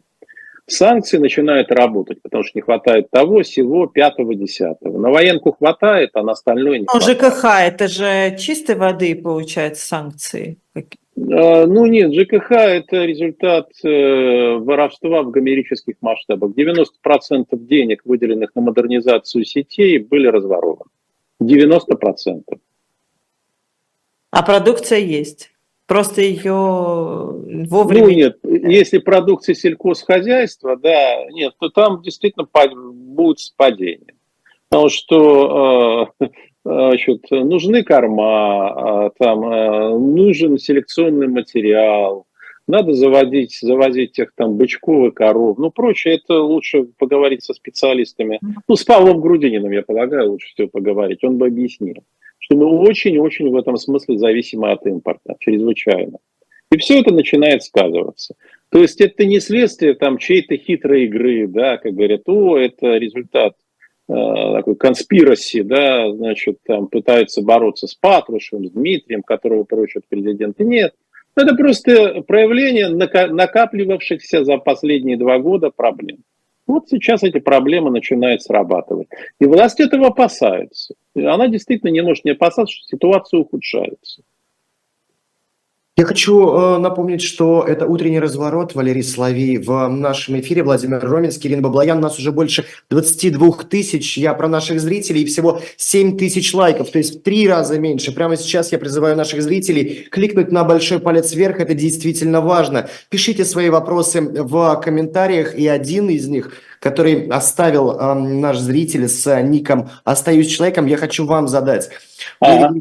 Санкции начинают работать, потому что не хватает того, всего, пятого, десятого. На военку хватает, а на остальное не Но хватает. ЖКХ – это же чистой воды, получается, санкции. А, ну нет, ЖКХ – это результат э, воровства в гомерических масштабах. 90% денег, выделенных на модернизацию сетей, были разворованы. 90%. А продукция есть? Просто ее вовремя... Ну нет, если продукция сельхозхозяйства, да, нет, то там действительно будет падение. Потому что э, значит, нужны корма, а, там, а, нужен селекционный материал, надо заводить, завозить тех там бычков и коров, ну, прочее, это лучше поговорить со специалистами. Ну, с Павлом Грудининым, я полагаю, лучше всего поговорить, он бы объяснил, что мы очень-очень в этом смысле зависимы от импорта, чрезвычайно. И все это начинает сказываться. То есть это не следствие там чьей-то хитрой игры, да, как говорят, о, это результат Э, такой конспираси, да, значит, там пытаются бороться с Патрушевым, с Дмитрием, которого прочат президенты. Нет, это просто проявление накапливавшихся за последние два года проблем. Вот сейчас эти проблемы начинают срабатывать. И власть этого опасается. Она действительно не может не опасаться, что ситуация ухудшается. Я хочу э, напомнить, что это «Утренний разворот» Валерий Славий в нашем эфире. Владимир Роменский, Ирина Баблоян. Нас уже больше 22 тысяч. Я про наших зрителей. Всего 7 тысяч лайков, то есть в три раза меньше. Прямо сейчас я призываю наших зрителей кликнуть на большой палец вверх. Это действительно важно. Пишите свои вопросы в комментариях, и один из них который оставил э, наш зритель с ником «Остаюсь человеком», я хочу вам задать. Ага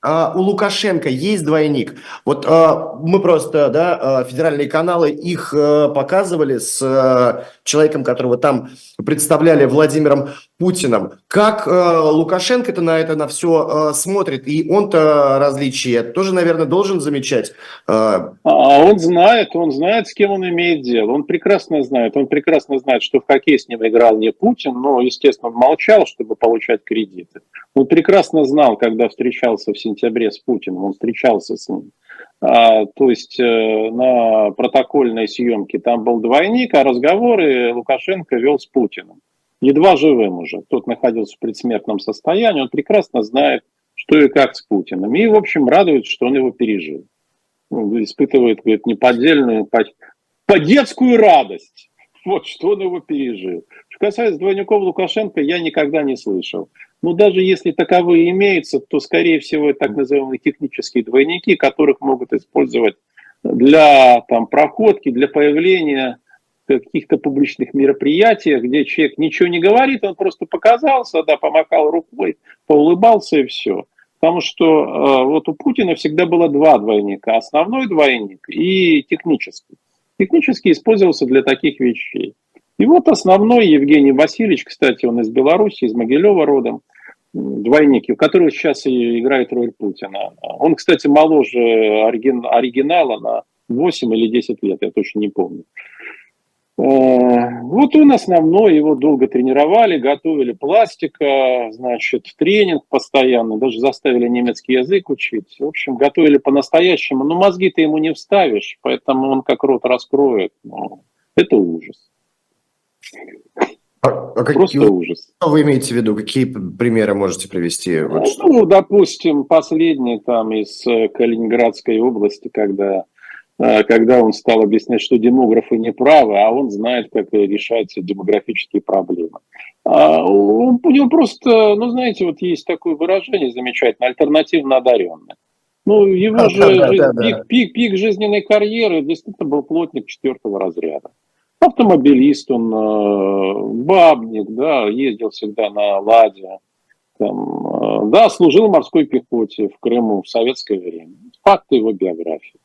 а, у Лукашенко есть двойник. Вот а, мы просто, да, а, федеральные каналы их а, показывали с а, человеком, которого там представляли Владимиром Путиным. Как а, Лукашенко-то на это на все а, смотрит? И он-то различия тоже, наверное, должен замечать. А... а он знает, он знает, с кем он имеет дело. Он прекрасно знает. Он прекрасно знает, что в хоккей с ним играл не Путин, но, естественно, он молчал, чтобы получать кредиты. Он прекрасно знал, когда встречался в сентябре с Путиным, он встречался с ним. А, то есть э, на протокольной съемке там был двойник, а разговоры Лукашенко вел с Путиным. Едва живым уже. Тот находился в предсмертном состоянии, он прекрасно знает, что и как с Путиным. И, в общем, радуется, что он его пережил. Он испытывает говорит, неподдельную, по, по детскую радость Вот что он его пережил. Что касается двойников Лукашенко, я никогда не слышал. Но даже если таковые имеются, то, скорее всего, это так называемые технические двойники, которых могут использовать для там, проходки, для появления каких-то публичных мероприятиях, где человек ничего не говорит, он просто показался, да, помахал рукой, поулыбался и все. Потому что э, вот у Путина всегда было два двойника. Основной двойник и технический. Технический использовался для таких вещей. И вот основной Евгений Васильевич, кстати, он из Беларуси, из Могилева родом, двойники, у которого сейчас и играет роль Путина. Он, кстати, моложе оригинала на 8 или 10 лет, я точно не помню. Э, вот он основной, его долго тренировали, готовили пластика, значит, тренинг постоянно, даже заставили немецкий язык учить. В общем, готовили по-настоящему. Но мозги ты ему не вставишь, поэтому он как рот раскроет. Ну, это ужас. А, а Просто какие, ужас. Что вы имеете в виду? Какие примеры можете привести? Вот ну, допустим, последний там из э, Калининградской области, когда когда он стал объяснять, что демографы не правы, а он знает, как решаются демографические проблемы. А у него просто, ну, знаете, вот есть такое выражение замечательное, альтернативно одаренный. Ну, его да, же да, жизнь, да, да. Пик, пик, пик жизненной карьеры действительно был плотник четвертого разряда. Автомобилист он, э, бабник, да, ездил всегда на «Ладе», там, э, да, служил в морской пехоте в Крыму в советское время. Факты его биографии.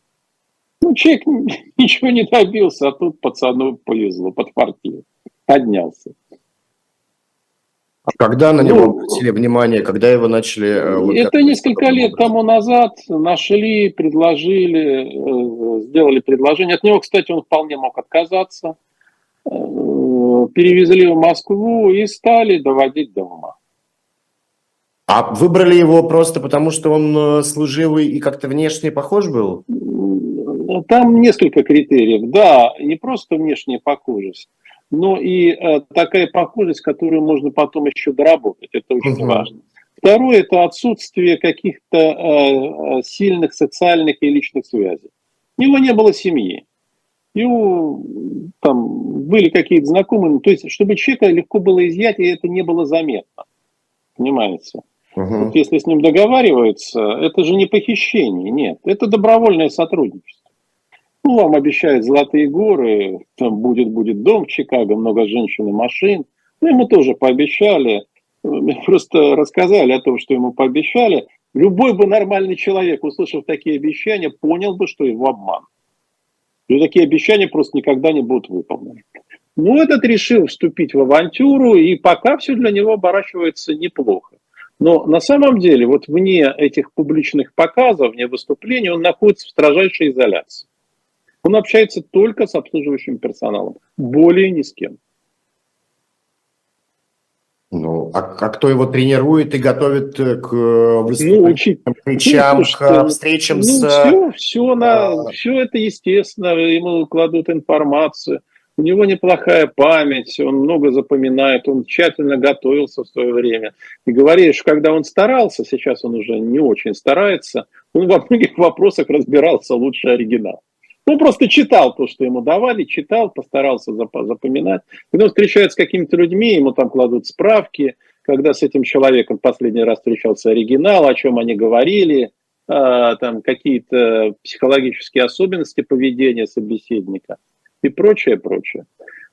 Ну, человек ничего не добился, а тут пацану повезло, подфартил, поднялся. А когда на него ну, обратили внимание, когда его начали... Э, это несколько лет тому назад нашли, предложили, э, сделали предложение. От него, кстати, он вполне мог отказаться. Э, перевезли в Москву и стали доводить до ума. А выбрали его просто потому, что он служивый и как-то внешне похож был? Там несколько критериев. Да, не просто внешняя похожесть, но и э, такая похожесть, которую можно потом еще доработать. Это очень угу. важно. Второе – это отсутствие каких-то э, э, сильных социальных и личных связей. У него не было семьи. Его там были какие-то знакомые. То есть, чтобы человека легко было изъять, и это не было заметно. Понимаете? Угу. Вот если с ним договариваются, это же не похищение, нет. Это добровольное сотрудничество. Ну, вам обещают золотые горы, там будет, будет дом в Чикаго, много женщин и машин. Ну, ему тоже пообещали, просто рассказали о том, что ему пообещали. Любой бы нормальный человек, услышав такие обещания, понял бы, что его обман. И такие обещания просто никогда не будут выполнены. Но этот решил вступить в авантюру, и пока все для него оборачивается неплохо. Но на самом деле, вот вне этих публичных показов, вне выступлений, он находится в строжайшей изоляции. Он общается только с обслуживающим персоналом, более ни с кем. Ну, а, а кто его тренирует и готовит э, к э, выступлениям, ну, встречам, ну, к встречам ну, с... Все, все, на, а... все это естественно, ему кладут информацию. У него неплохая память, он много запоминает, он тщательно готовился в свое время. И говоришь, когда он старался, сейчас он уже не очень старается, он во многих вопросах разбирался лучше оригинала. Он просто читал то, что ему давали, читал, постарался запоминать. Когда он встречается с какими-то людьми, ему там кладут справки, когда с этим человеком последний раз встречался оригинал, о чем они говорили, а, там какие-то психологические особенности поведения собеседника и прочее, прочее.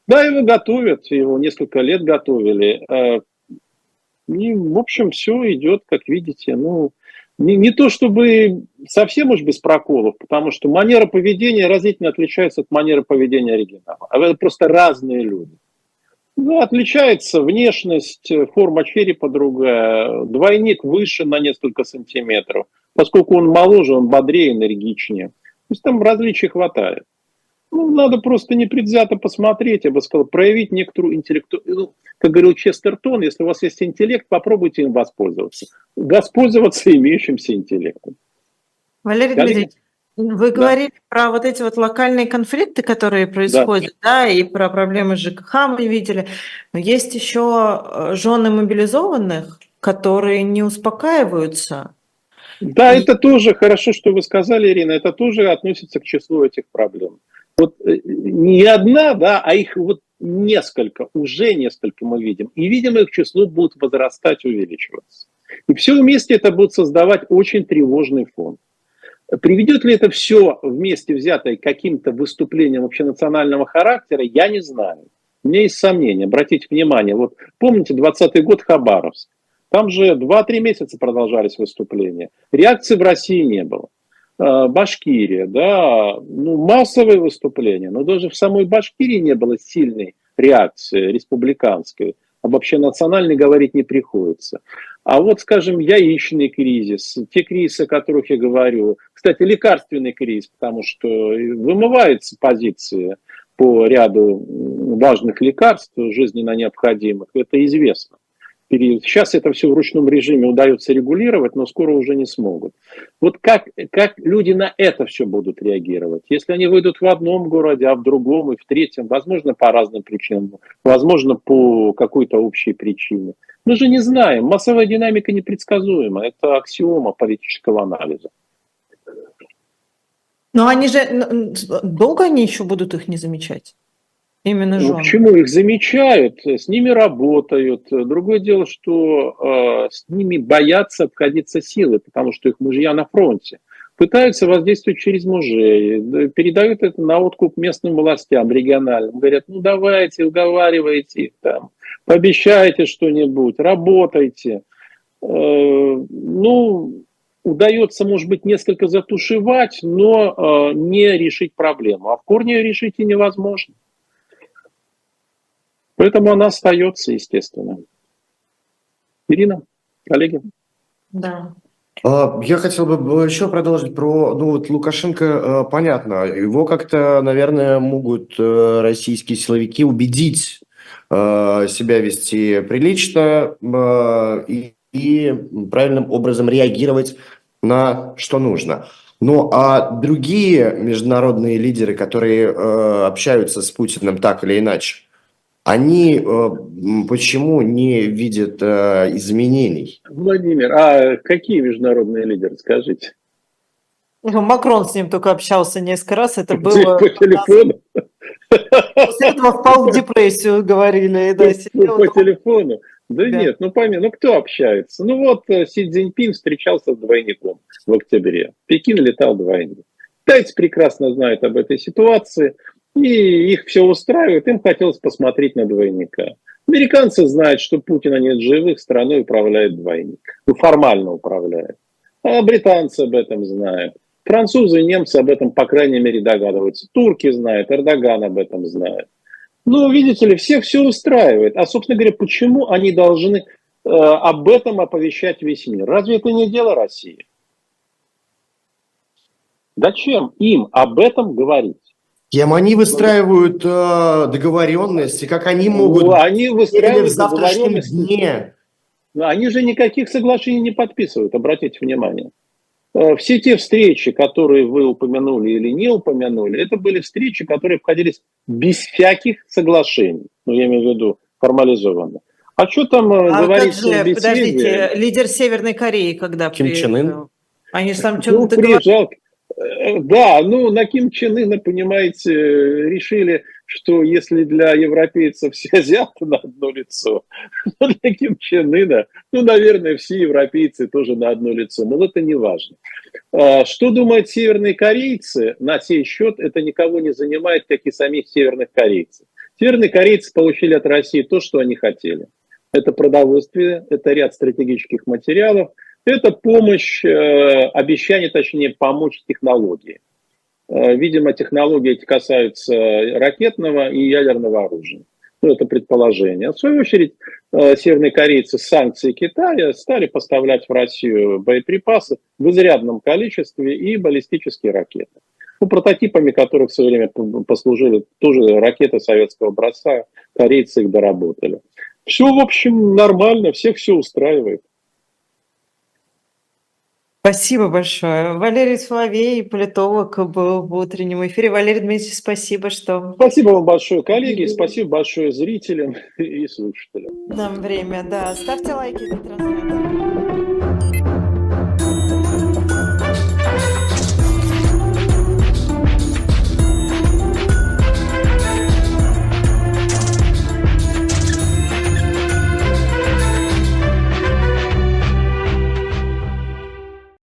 Да, его готовят, его несколько лет готовили. А, и, в общем, все идет, как видите, ну, не, не то чтобы совсем уж без проколов, потому что манера поведения разительно отличается от манеры поведения оригинала. А это просто разные люди. Ну, отличается внешность, форма черепа другая, двойник выше на несколько сантиметров. Поскольку он моложе, он бодрее, энергичнее. То есть там различий хватает. Ну, надо просто непредвзято посмотреть, я бы сказал, проявить некоторую интеллекту... Ну, как говорил Честертон, если у вас есть интеллект, попробуйте им воспользоваться. Воспользоваться имеющимся интеллектом. Валерий Дмитриевич, вы говорили да. про вот эти вот локальные конфликты, которые происходят, да. да, и про проблемы ЖКХ мы видели. Но есть еще э, жены мобилизованных, которые не успокаиваются. Да, и... это тоже хорошо, что вы сказали, Ирина, это тоже относится к числу этих проблем вот э, не одна, да, а их вот несколько, уже несколько мы видим. И, видимо, их число будет возрастать, увеличиваться. И все вместе это будет создавать очень тревожный фон. Приведет ли это все вместе взятое к каким-то выступлениям общенационального характера, я не знаю. У меня есть сомнения. Обратите внимание, вот помните 20 год Хабаровск? Там же 2-3 месяца продолжались выступления. Реакции в России не было. А, Башкирия, да, ну, массовые выступления, но даже в самой Башкирии не было сильной реакции республиканской. Об общенациональной говорить не приходится. А вот, скажем, яичный кризис, те кризисы, о которых я говорю, кстати, лекарственный кризис, потому что вымываются позиции по ряду важных лекарств, жизненно необходимых, это известно период. Сейчас это все в ручном режиме удается регулировать, но скоро уже не смогут. Вот как, как люди на это все будут реагировать? Если они выйдут в одном городе, а в другом и в третьем, возможно, по разным причинам, возможно, по какой-то общей причине. Мы же не знаем. Массовая динамика непредсказуема. Это аксиома политического анализа. Но они же... Долго они еще будут их не замечать? Именно ну, почему их замечают, с ними работают. Другое дело, что э, с ними боятся обходиться силой, потому что их мужья на фронте. Пытаются воздействовать через мужей, передают это на откуп местным властям, региональным. Говорят, ну давайте, уговаривайте их там, пообещайте что-нибудь, работайте. Э, ну, удается, может быть, несколько затушевать, но э, не решить проблему. А в корне решить и невозможно. Поэтому она остается, естественно. Ирина, коллеги. Да. А, я хотел бы еще продолжить про, ну вот Лукашенко, э, понятно, его как-то, наверное, могут э, российские силовики убедить э, себя вести прилично и, и правильным образом реагировать на что нужно. Ну а другие международные лидеры, которые общаются с Путиным так или иначе, они э, почему не видят э, изменений? Владимир, а какие международные лидеры, скажите? Ну, Макрон с ним только общался несколько раз, это было... По телефону? После этого впал в депрессию, говорили. Да, сидел, по телефону? Да, да нет, ну пойми, ну кто общается? Ну вот э, Си Цзиньпин встречался с двойником в октябре. Пекин летал двойник. Китайцы прекрасно знают об этой ситуации – и их все устраивает, им хотелось посмотреть на двойника. Американцы знают, что Путина нет живых, страной управляет двойник. Ну, формально управляет. А британцы об этом знают. Французы и немцы об этом, по крайней мере, догадываются. Турки знают, Эрдоган об этом знает. Ну, видите ли, всех все устраивает. А, собственно говоря, почему они должны э, об этом оповещать весь мир? Разве это не дело России? Зачем им об этом говорить? Кем они выстраивают э, договоренности, как они могут... Ну, они выстраивают в завтрашнем дне. Они же никаких соглашений не подписывают, обратите внимание. Э, все те встречи, которые вы упомянули или не упомянули, это были встречи, которые обходились без всяких соглашений. Ну, я имею в виду формализованно. А что там э, а говорится как же, Подождите, лидер Северной Кореи когда Ким приехал? Чен Ын? Они же там ну, что-то приезжал, да, ну на Ким Чен Ына, понимаете, решили, что если для европейцев все азиаты на одно лицо, то для Ким Чен Ына, ну, наверное, все европейцы тоже на одно лицо, но это не важно. А, что думают северные корейцы на сей счет, это никого не занимает, как и самих северных корейцев. Северные корейцы получили от России то, что они хотели. Это продовольствие, это ряд стратегических материалов – это помощь, э, обещание, точнее, помочь технологии. Э, видимо, технологии эти касаются ракетного и ядерного оружия. Ну, это предположение. В свою очередь, э, северные корейцы с санкций Китая стали поставлять в Россию боеприпасы в изрядном количестве и баллистические ракеты. Ну, прототипами которых в свое время послужили тоже ракеты советского образца, корейцы их доработали. Все, в общем, нормально, всех все устраивает. Спасибо большое. Валерий Соловей, политолог, был в утреннем эфире. Валерий Дмитриевич, спасибо, что... Спасибо вам большое, коллеги, спасибо большое зрителям и слушателям. Нам время, да. Ставьте лайки.